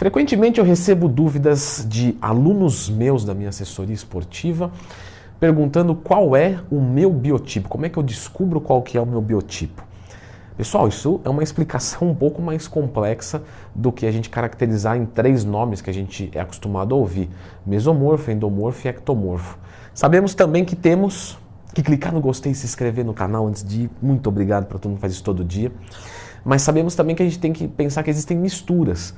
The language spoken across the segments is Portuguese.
Frequentemente eu recebo dúvidas de alunos meus da minha assessoria esportiva perguntando qual é o meu biotipo, como é que eu descubro qual que é o meu biotipo. Pessoal, isso é uma explicação um pouco mais complexa do que a gente caracterizar em três nomes que a gente é acostumado a ouvir: mesomorfo, endomorfo e ectomorfo. Sabemos também que temos que clicar no gostei e se inscrever no canal antes de ir. Muito obrigado para todo mundo que faz isso todo dia. Mas sabemos também que a gente tem que pensar que existem misturas.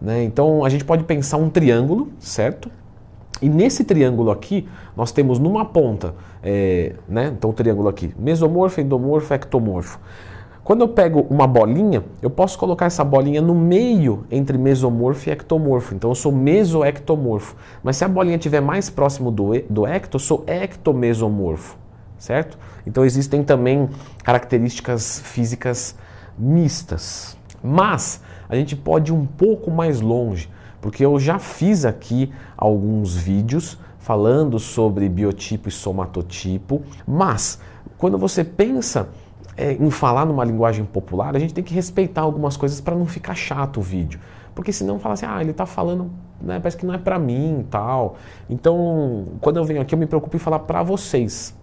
Né? Então a gente pode pensar um triângulo, certo? E nesse triângulo aqui, nós temos numa ponta, é, né? então o triângulo aqui, mesomorfo, endomorfo, ectomorfo. Quando eu pego uma bolinha, eu posso colocar essa bolinha no meio entre mesomorfo e ectomorfo. Então eu sou mesoectomorfo. Mas se a bolinha estiver mais próximo do, do ecto, eu sou ectomesomorfo, certo? Então existem também características físicas mistas. Mas a gente pode ir um pouco mais longe, porque eu já fiz aqui alguns vídeos falando sobre biotipo e somatotipo, mas quando você pensa é, em falar numa linguagem popular, a gente tem que respeitar algumas coisas para não ficar chato o vídeo. Porque senão fala assim, ah, ele está falando, né, parece que não é para mim tal. Então, quando eu venho aqui, eu me preocupo em falar para vocês.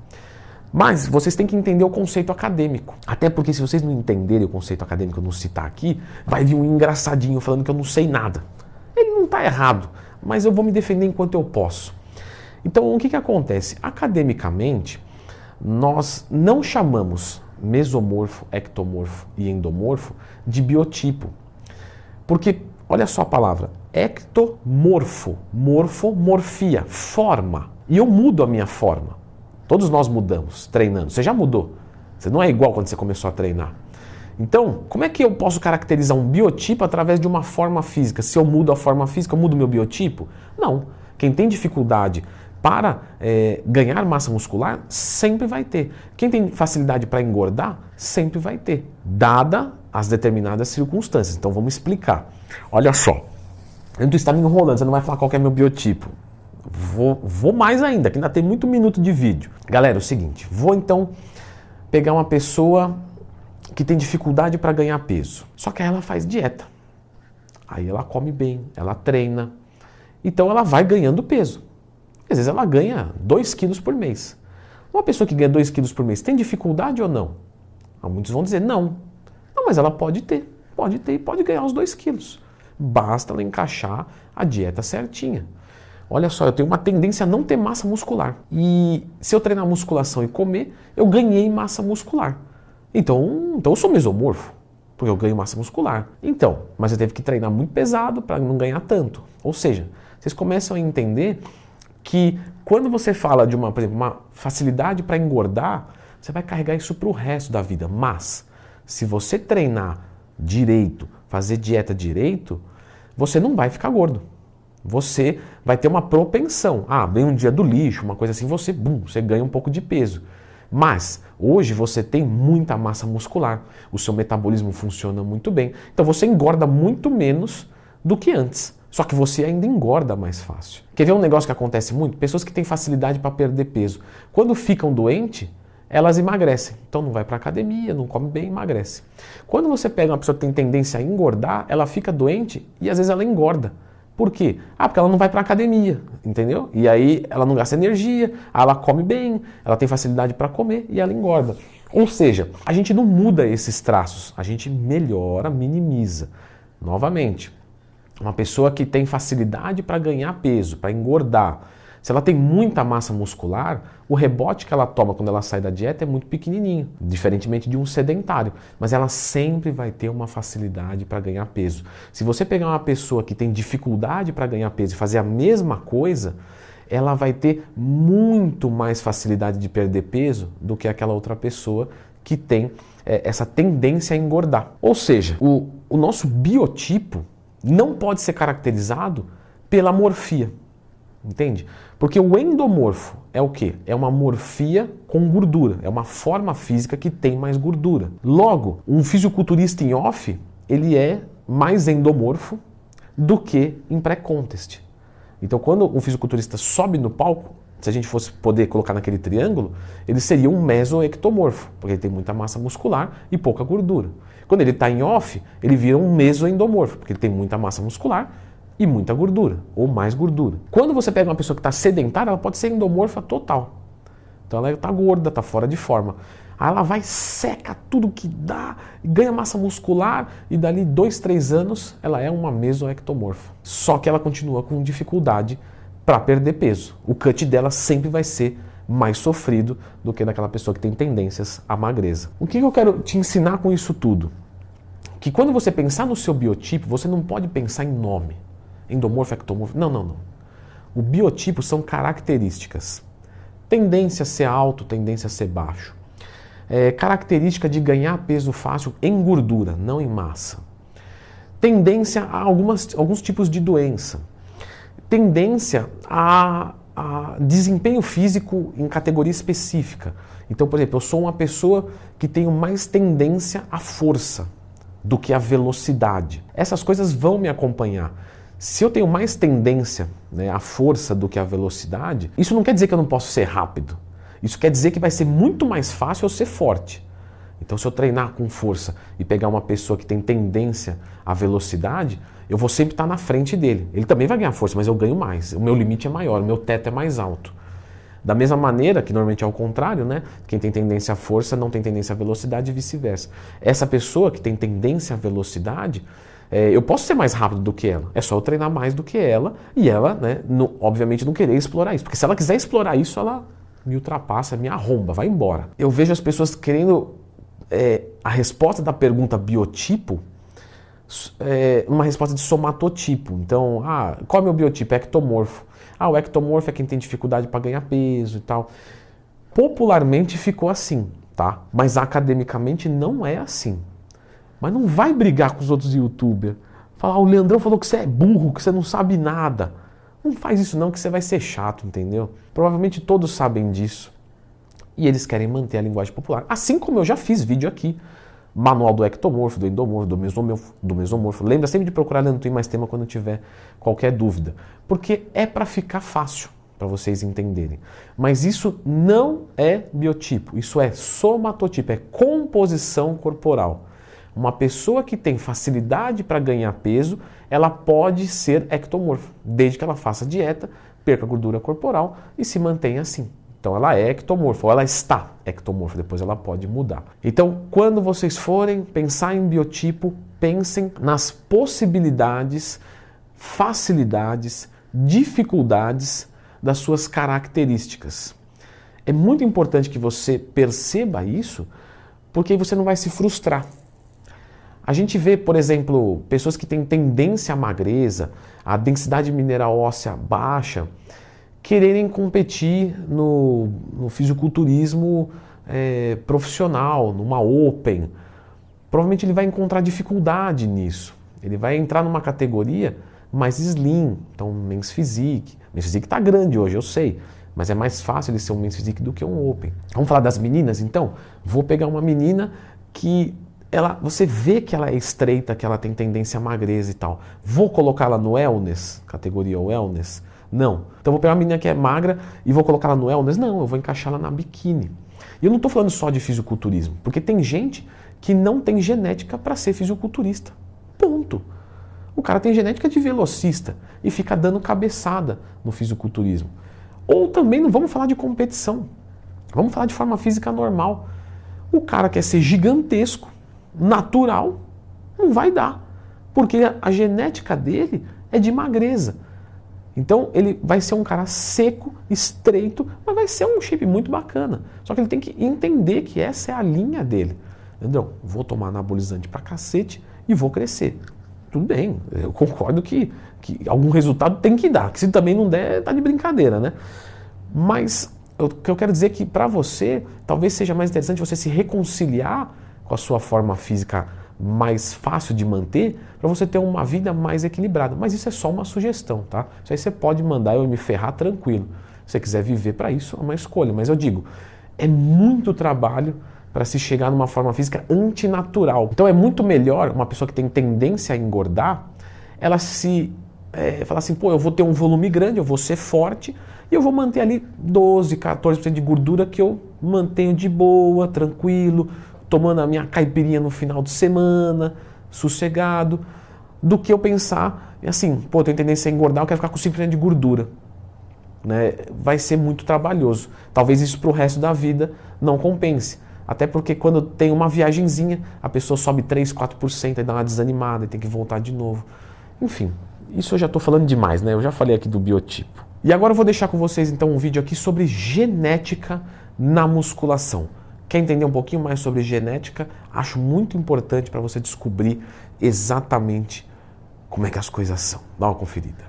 Mas vocês têm que entender o conceito acadêmico. Até porque se vocês não entenderem o conceito acadêmico, eu não citar aqui, vai vir um engraçadinho falando que eu não sei nada. Ele não está errado, mas eu vou me defender enquanto eu posso. Então, o que, que acontece? Academicamente, nós não chamamos mesomorfo, ectomorfo e endomorfo de biotipo. Porque, olha só a palavra, ectomorfo, morfo, morfia, forma. E eu mudo a minha forma. Todos nós mudamos treinando. Você já mudou. Você não é igual quando você começou a treinar. Então, como é que eu posso caracterizar um biotipo através de uma forma física? Se eu mudo a forma física, eu mudo meu biotipo? Não. Quem tem dificuldade para é, ganhar massa muscular, sempre vai ter. Quem tem facilidade para engordar, sempre vai ter, dada as determinadas circunstâncias. Então vamos explicar. Olha só, eu está me enrolando, você não vai falar qual é meu biotipo. Vou, vou mais ainda, que ainda tem muito minuto de vídeo. Galera, é o seguinte, vou então pegar uma pessoa que tem dificuldade para ganhar peso. Só que ela faz dieta. Aí ela come bem, ela treina. Então ela vai ganhando peso. Às vezes ela ganha 2 quilos por mês. Uma pessoa que ganha 2 quilos por mês tem dificuldade ou não? Ah, muitos vão dizer não. Não, mas ela pode ter. Pode ter e pode ganhar os 2 quilos. Basta ela encaixar a dieta certinha. Olha só, eu tenho uma tendência a não ter massa muscular. E se eu treinar musculação e comer, eu ganhei massa muscular. Então, então eu sou mesomorfo, porque eu ganho massa muscular. Então, mas eu teve que treinar muito pesado para não ganhar tanto. Ou seja, vocês começam a entender que quando você fala de uma, por exemplo, uma facilidade para engordar, você vai carregar isso para o resto da vida. Mas, se você treinar direito, fazer dieta direito, você não vai ficar gordo. Você vai ter uma propensão. Ah, vem um dia do lixo, uma coisa assim, você, bum, você ganha um pouco de peso. Mas hoje você tem muita massa muscular, o seu metabolismo funciona muito bem, então você engorda muito menos do que antes. Só que você ainda engorda mais fácil. Quer ver um negócio que acontece muito? Pessoas que têm facilidade para perder peso. Quando ficam doentes, elas emagrecem. Então não vai para academia, não come bem, emagrece. Quando você pega uma pessoa que tem tendência a engordar, ela fica doente e às vezes ela engorda. Por quê? Ah, porque ela não vai para academia, entendeu? E aí ela não gasta energia, ela come bem, ela tem facilidade para comer e ela engorda. Ou seja, a gente não muda esses traços, a gente melhora, minimiza. Novamente, uma pessoa que tem facilidade para ganhar peso, para engordar, se ela tem muita massa muscular, o rebote que ela toma quando ela sai da dieta é muito pequenininho, diferentemente de um sedentário. Mas ela sempre vai ter uma facilidade para ganhar peso. Se você pegar uma pessoa que tem dificuldade para ganhar peso e fazer a mesma coisa, ela vai ter muito mais facilidade de perder peso do que aquela outra pessoa que tem é, essa tendência a engordar. Ou seja, o, o nosso biotipo não pode ser caracterizado pela morfia. Entende? Porque o endomorfo é o que? É uma morfia com gordura, é uma forma física que tem mais gordura. Logo, um fisiculturista em off, ele é mais endomorfo do que em pré-contest. Então, quando um fisiculturista sobe no palco, se a gente fosse poder colocar naquele triângulo, ele seria um mesoectomorfo, porque ele tem muita massa muscular e pouca gordura. Quando ele está em off, ele vira um mesoendomorfo, porque ele tem muita massa muscular e muita gordura, ou mais gordura. Quando você pega uma pessoa que está sedentária, ela pode ser endomorfa total. Então ela está gorda, está fora de forma. Aí ela vai, seca tudo que dá, ganha massa muscular e dali dois, três anos ela é uma mesoectomorfa. Só que ela continua com dificuldade para perder peso. O cut dela sempre vai ser mais sofrido do que daquela pessoa que tem tendências à magreza. O que eu quero te ensinar com isso tudo? Que quando você pensar no seu biotipo, você não pode pensar em nome. Endomorfo, ectomorfo. Não, não, não. O biotipo são características. Tendência a ser alto, tendência a ser baixo. É, característica de ganhar peso fácil em gordura, não em massa. Tendência a algumas, alguns tipos de doença. Tendência a, a desempenho físico em categoria específica. Então, por exemplo, eu sou uma pessoa que tenho mais tendência à força do que à velocidade. Essas coisas vão me acompanhar. Se eu tenho mais tendência né, à força do que à velocidade, isso não quer dizer que eu não posso ser rápido. Isso quer dizer que vai ser muito mais fácil eu ser forte. Então, se eu treinar com força e pegar uma pessoa que tem tendência à velocidade, eu vou sempre estar na frente dele. Ele também vai ganhar força, mas eu ganho mais. O meu limite é maior, o meu teto é mais alto. Da mesma maneira, que normalmente é o contrário, né? Quem tem tendência à força não tem tendência à velocidade e vice-versa. Essa pessoa que tem tendência à velocidade, é, eu posso ser mais rápido do que ela. É só eu treinar mais do que ela e ela, né, obviamente, não querer explorar isso. Porque se ela quiser explorar isso, ela me ultrapassa, me arromba, vai embora. Eu vejo as pessoas querendo é, a resposta da pergunta biotipo é, uma resposta de somatotipo. Então, ah, qual é o meu biotipo? É ectomorfo. Ah, o ectomorfo é quem tem dificuldade para ganhar peso e tal. Popularmente ficou assim, tá? Mas academicamente não é assim. Mas não vai brigar com os outros youtubers. Falar, o Leandrão falou que você é burro, que você não sabe nada. Não faz isso não, que você vai ser chato, entendeu? Provavelmente todos sabem disso. E eles querem manter a linguagem popular. Assim como eu já fiz vídeo aqui. Manual do ectomorfo, do endomorfo, do mesomorfo. Do mesomorfo. Lembra sempre de procurar Leandro Twin mais tema quando tiver qualquer dúvida. Porque é para ficar fácil para vocês entenderem. Mas isso não é biotipo, isso é somatotipo, é composição corporal. Uma pessoa que tem facilidade para ganhar peso, ela pode ser ectomorfo, desde que ela faça dieta, perca gordura corporal e se mantenha assim. Então ela é ectomorfo, ou ela está ectomorfo, depois ela pode mudar. Então, quando vocês forem pensar em biotipo, pensem nas possibilidades, facilidades, dificuldades das suas características. É muito importante que você perceba isso, porque você não vai se frustrar. A gente vê, por exemplo, pessoas que têm tendência à magreza, a densidade mineral óssea baixa, quererem competir no, no fisiculturismo é, profissional, numa Open. Provavelmente ele vai encontrar dificuldade nisso. Ele vai entrar numa categoria mais slim, então Men's Physique. Men's Physique está grande hoje, eu sei, mas é mais fácil ele ser um Men's Physique do que um Open. Vamos falar das meninas então? Vou pegar uma menina que ela, você vê que ela é estreita, que ela tem tendência à magreza e tal. Vou colocá-la no wellness, categoria wellness? Não. Então vou pegar uma menina que é magra e vou colocá-la no wellness? Não, eu vou encaixá-la na biquíni. E eu não estou falando só de fisiculturismo, porque tem gente que não tem genética para ser fisiculturista. Ponto. O cara tem genética de velocista e fica dando cabeçada no fisiculturismo. Ou também não vamos falar de competição. Vamos falar de forma física normal. O cara quer ser gigantesco, natural, não vai dar. Porque a genética dele é de magreza. Então ele vai ser um cara seco, estreito, mas vai ser um shape muito bacana. Só que ele tem que entender que essa é a linha dele. Entendeu? Vou tomar anabolizante pra cacete e vou crescer. Tudo bem, eu concordo que, que algum resultado tem que dar. Que se também não der, tá de brincadeira, né? Mas o que eu quero dizer é que para você, talvez seja mais interessante você se reconciliar com a sua forma física mais fácil de manter, para você ter uma vida mais equilibrada. Mas isso é só uma sugestão, tá? Isso aí você pode mandar eu me ferrar tranquilo. Se você quiser viver para isso, é uma escolha. Mas eu digo, é muito trabalho para se chegar numa forma física antinatural. Então é muito melhor uma pessoa que tem tendência a engordar, ela se é, falar assim, pô, eu vou ter um volume grande, eu vou ser forte e eu vou manter ali 12, 14% de gordura que eu mantenho de boa, tranquilo, tomando a minha caipirinha no final de semana, sossegado, do que eu pensar assim, pô, eu tenho tendência a engordar, eu quero ficar com 5% de gordura. Né? Vai ser muito trabalhoso. Talvez isso para o resto da vida não compense. Até porque quando tem uma viagenzinha, a pessoa sobe 3, 4% e dá uma desanimada e tem que voltar de novo. Enfim, isso eu já estou falando demais, né? Eu já falei aqui do biotipo. E agora eu vou deixar com vocês então um vídeo aqui sobre genética na musculação. Quer entender um pouquinho mais sobre genética? Acho muito importante para você descobrir exatamente como é que as coisas são. Dá uma conferida.